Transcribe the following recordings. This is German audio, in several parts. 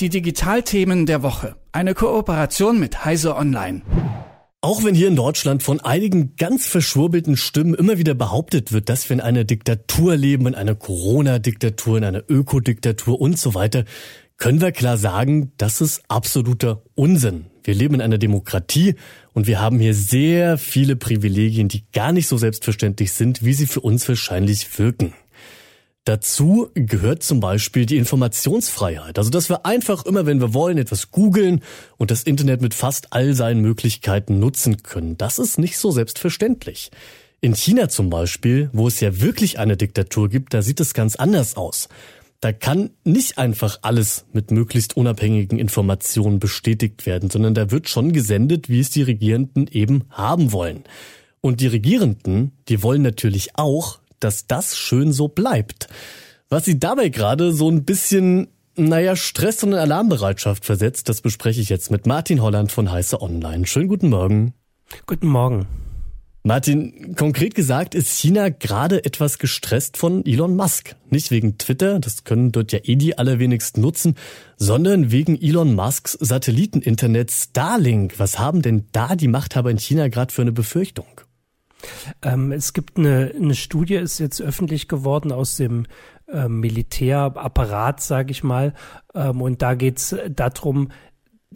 Die Digitalthemen der Woche. Eine Kooperation mit Heise Online. Auch wenn hier in Deutschland von einigen ganz verschwurbelten Stimmen immer wieder behauptet wird, dass wir in einer Diktatur leben, in einer Corona-Diktatur, in einer Ökodiktatur und so weiter, können wir klar sagen, das ist absoluter Unsinn. Wir leben in einer Demokratie und wir haben hier sehr viele Privilegien, die gar nicht so selbstverständlich sind, wie sie für uns wahrscheinlich wirken. Dazu gehört zum Beispiel die Informationsfreiheit. Also, dass wir einfach immer, wenn wir wollen, etwas googeln und das Internet mit fast all seinen Möglichkeiten nutzen können. Das ist nicht so selbstverständlich. In China zum Beispiel, wo es ja wirklich eine Diktatur gibt, da sieht es ganz anders aus. Da kann nicht einfach alles mit möglichst unabhängigen Informationen bestätigt werden, sondern da wird schon gesendet, wie es die Regierenden eben haben wollen. Und die Regierenden, die wollen natürlich auch, dass das schön so bleibt. Was sie dabei gerade so ein bisschen, naja, Stress und Alarmbereitschaft versetzt, das bespreche ich jetzt mit Martin Holland von Heiße Online. Schönen guten Morgen. Guten Morgen. Martin, konkret gesagt ist China gerade etwas gestresst von Elon Musk. Nicht wegen Twitter, das können dort ja eh die allerwenigsten nutzen, sondern wegen Elon Musks Satelliteninternet Starlink. Was haben denn da die Machthaber in China gerade für eine Befürchtung? Ähm, es gibt eine, eine Studie, ist jetzt öffentlich geworden aus dem äh, Militärapparat, sage ich mal. Ähm, und da geht es darum,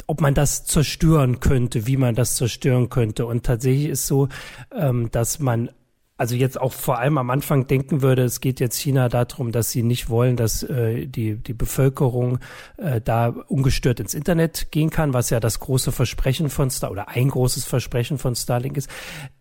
ob man das zerstören könnte, wie man das zerstören könnte. Und tatsächlich ist so, ähm, dass man also jetzt auch vor allem am Anfang denken würde, es geht jetzt China darum, dass sie nicht wollen, dass äh, die, die Bevölkerung äh, da ungestört ins Internet gehen kann, was ja das große Versprechen von Star oder ein großes Versprechen von Starlink ist.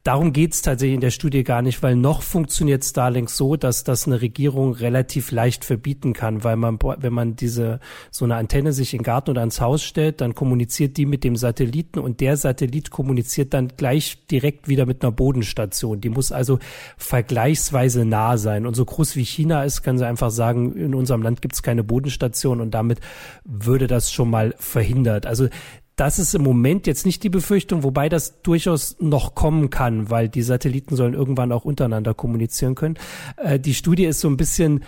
Darum geht es tatsächlich in der Studie gar nicht, weil noch funktioniert Starlink so, dass das eine Regierung relativ leicht verbieten kann, weil man, wenn man diese so eine Antenne sich in den Garten oder ans Haus stellt, dann kommuniziert die mit dem Satelliten und der Satellit kommuniziert dann gleich direkt wieder mit einer Bodenstation. Die muss also vergleichsweise nah sein. Und so groß wie China ist, kann sie einfach sagen, in unserem Land gibt es keine Bodenstation und damit würde das schon mal verhindert. Also das ist im Moment jetzt nicht die Befürchtung, wobei das durchaus noch kommen kann, weil die Satelliten sollen irgendwann auch untereinander kommunizieren können. Äh, die Studie ist so ein bisschen,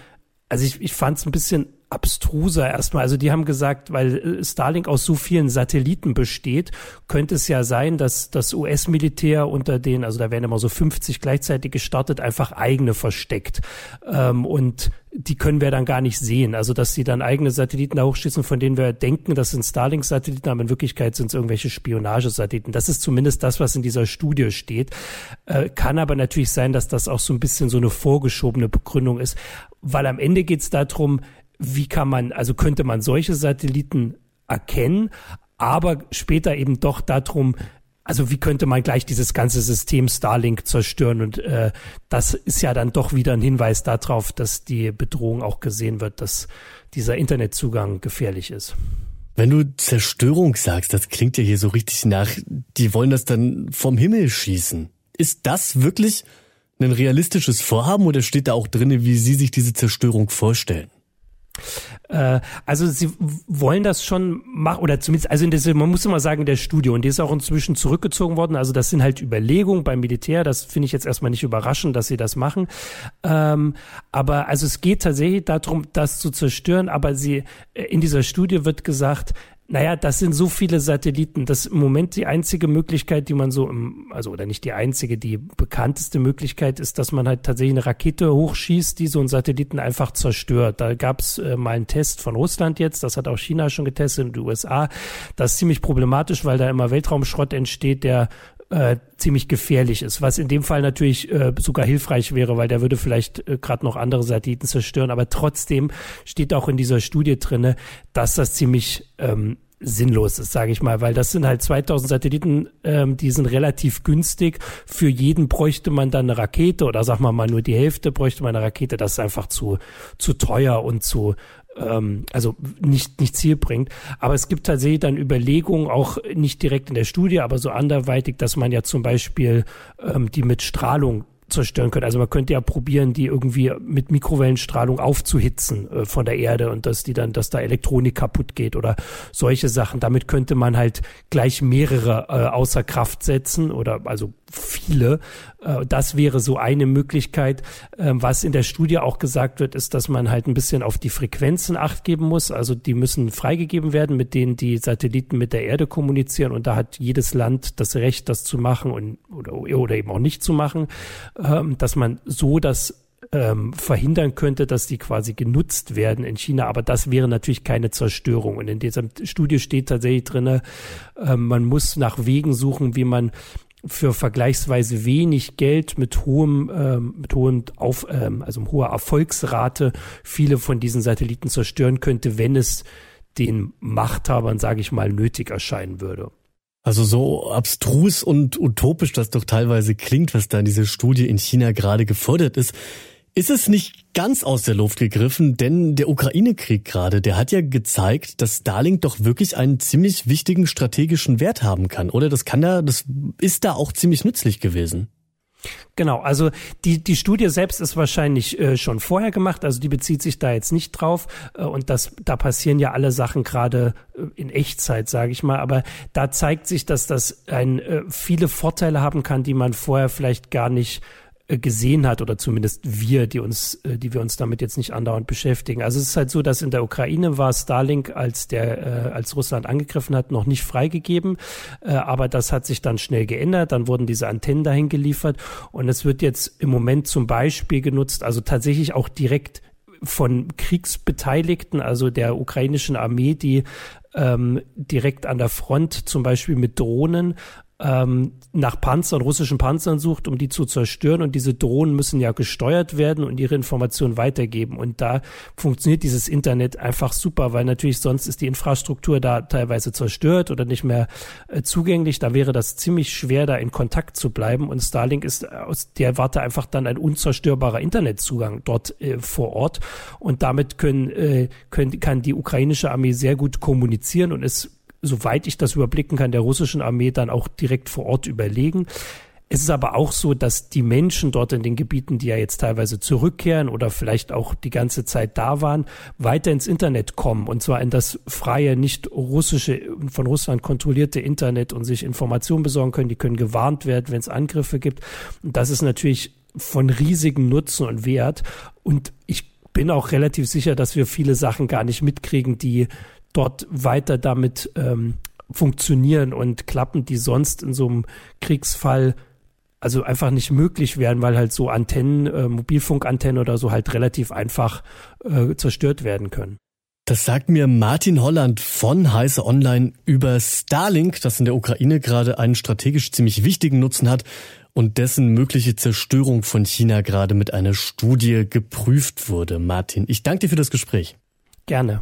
also ich, ich fand es ein bisschen abstruser erstmal. Also die haben gesagt, weil äh, Starlink aus so vielen Satelliten besteht, könnte es ja sein, dass das US-Militär unter denen, also da werden immer so 50 gleichzeitig gestartet, einfach eigene versteckt. Ähm, und die können wir dann gar nicht sehen. Also, dass sie dann eigene Satelliten da hochschießen, von denen wir denken, das sind Starlink-Satelliten, aber in Wirklichkeit sind es irgendwelche Spionagesatelliten. Das ist zumindest das, was in dieser Studie steht. Äh, kann aber natürlich sein, dass das auch so ein bisschen so eine vorgeschobene Begründung ist, weil am Ende geht es darum, wie kann man, also könnte man solche Satelliten erkennen, aber später eben doch darum, also wie könnte man gleich dieses ganze System Starlink zerstören? Und äh, das ist ja dann doch wieder ein Hinweis darauf, dass die Bedrohung auch gesehen wird, dass dieser Internetzugang gefährlich ist. Wenn du Zerstörung sagst, das klingt ja hier so richtig nach, die wollen das dann vom Himmel schießen. Ist das wirklich ein realistisches Vorhaben oder steht da auch drinne, wie Sie sich diese Zerstörung vorstellen? Äh, also sie wollen das schon machen, oder zumindest, also der, man muss immer sagen, der Studio, und die ist auch inzwischen zurückgezogen worden. Also das sind halt Überlegungen beim Militär. Das finde ich jetzt erstmal nicht überraschend, dass sie das machen. Ähm, aber also es geht tatsächlich darum, das zu zerstören. Aber sie äh, in dieser Studie wird gesagt, naja, das sind so viele Satelliten. Das ist im Moment die einzige Möglichkeit, die man so, im, also oder nicht die einzige, die bekannteste Möglichkeit ist, dass man halt tatsächlich eine Rakete hochschießt, die so einen Satelliten einfach zerstört. Da gab es äh, mal einen Test von Russland jetzt, das hat auch China schon getestet und die USA. Das ist ziemlich problematisch, weil da immer Weltraumschrott entsteht, der äh, ziemlich gefährlich ist, was in dem Fall natürlich äh, sogar hilfreich wäre, weil der würde vielleicht äh, gerade noch andere Satelliten zerstören, aber trotzdem steht auch in dieser Studie drinne, dass das ziemlich ähm, sinnlos ist, sage ich mal, weil das sind halt 2000 Satelliten, ähm, die sind relativ günstig. Für jeden bräuchte man dann eine Rakete oder sag mal mal nur die Hälfte bräuchte man eine Rakete. Das ist einfach zu zu teuer und zu ähm, also nicht, nicht zielbringend. Aber es gibt tatsächlich dann Überlegungen, auch nicht direkt in der Studie, aber so anderweitig, dass man ja zum Beispiel ähm, die mit Strahlung zerstören können. Also man könnte ja probieren, die irgendwie mit Mikrowellenstrahlung aufzuhitzen äh, von der Erde und dass die dann, dass da Elektronik kaputt geht oder solche Sachen. Damit könnte man halt gleich mehrere äh, außer Kraft setzen oder also viele. Äh, das wäre so eine Möglichkeit. Äh, was in der Studie auch gesagt wird, ist, dass man halt ein bisschen auf die Frequenzen acht geben muss. Also die müssen freigegeben werden, mit denen die Satelliten mit der Erde kommunizieren und da hat jedes Land das Recht, das zu machen und oder, oder eben auch nicht zu machen ähm, dass man so das ähm, verhindern könnte, dass die quasi genutzt werden in China. Aber das wäre natürlich keine Zerstörung. Und in dieser Studie steht tatsächlich drinne, äh, man muss nach Wegen suchen, wie man für vergleichsweise wenig Geld mit hohem, ähm, mit hohem auf, ähm, also hoher Erfolgsrate viele von diesen Satelliten zerstören könnte, wenn es den Machthabern, sage ich mal, nötig erscheinen würde. Also so abstrus und utopisch das doch teilweise klingt, was da in dieser Studie in China gerade gefordert ist, ist es nicht ganz aus der Luft gegriffen, denn der Ukraine-Krieg gerade, der hat ja gezeigt, dass Starlink doch wirklich einen ziemlich wichtigen strategischen Wert haben kann, oder? Das kann da, das ist da auch ziemlich nützlich gewesen. Genau, also die, die Studie selbst ist wahrscheinlich äh, schon vorher gemacht, also die bezieht sich da jetzt nicht drauf äh, und das, da passieren ja alle Sachen gerade äh, in Echtzeit, sage ich mal, aber da zeigt sich, dass das ein, äh, viele Vorteile haben kann, die man vorher vielleicht gar nicht gesehen hat oder zumindest wir, die uns, äh, die wir uns damit jetzt nicht andauernd beschäftigen. Also es ist halt so, dass in der Ukraine war Starlink, als der, äh, als Russland angegriffen hat, noch nicht freigegeben, äh, aber das hat sich dann schnell geändert. Dann wurden diese Antennen dahin geliefert und es wird jetzt im Moment zum Beispiel genutzt, also tatsächlich auch direkt von Kriegsbeteiligten, also der ukrainischen Armee, die ähm, direkt an der Front zum Beispiel mit Drohnen ähm, nach Panzern, russischen Panzern sucht, um die zu zerstören. Und diese Drohnen müssen ja gesteuert werden und ihre Informationen weitergeben. Und da funktioniert dieses Internet einfach super, weil natürlich sonst ist die Infrastruktur da teilweise zerstört oder nicht mehr äh, zugänglich. Da wäre das ziemlich schwer, da in Kontakt zu bleiben. Und Starlink ist aus der Warte einfach dann ein unzerstörbarer Internetzugang dort äh, vor Ort. Und damit können, äh, können, kann die ukrainische Armee sehr gut kommunizieren und ist soweit ich das überblicken kann, der russischen Armee dann auch direkt vor Ort überlegen. Es ist aber auch so, dass die Menschen dort in den Gebieten, die ja jetzt teilweise zurückkehren oder vielleicht auch die ganze Zeit da waren, weiter ins Internet kommen und zwar in das freie, nicht russische, von Russland kontrollierte Internet und sich Informationen besorgen können. Die können gewarnt werden, wenn es Angriffe gibt. Und das ist natürlich von riesigem Nutzen und Wert. Und ich bin auch relativ sicher, dass wir viele Sachen gar nicht mitkriegen, die dort weiter damit ähm, funktionieren und klappen, die sonst in so einem Kriegsfall also einfach nicht möglich wären, weil halt so Antennen, äh, Mobilfunkantennen oder so halt relativ einfach äh, zerstört werden können. Das sagt mir Martin Holland von Heise Online über Starlink, das in der Ukraine gerade einen strategisch ziemlich wichtigen Nutzen hat und dessen mögliche Zerstörung von China gerade mit einer Studie geprüft wurde. Martin, ich danke dir für das Gespräch. Gerne.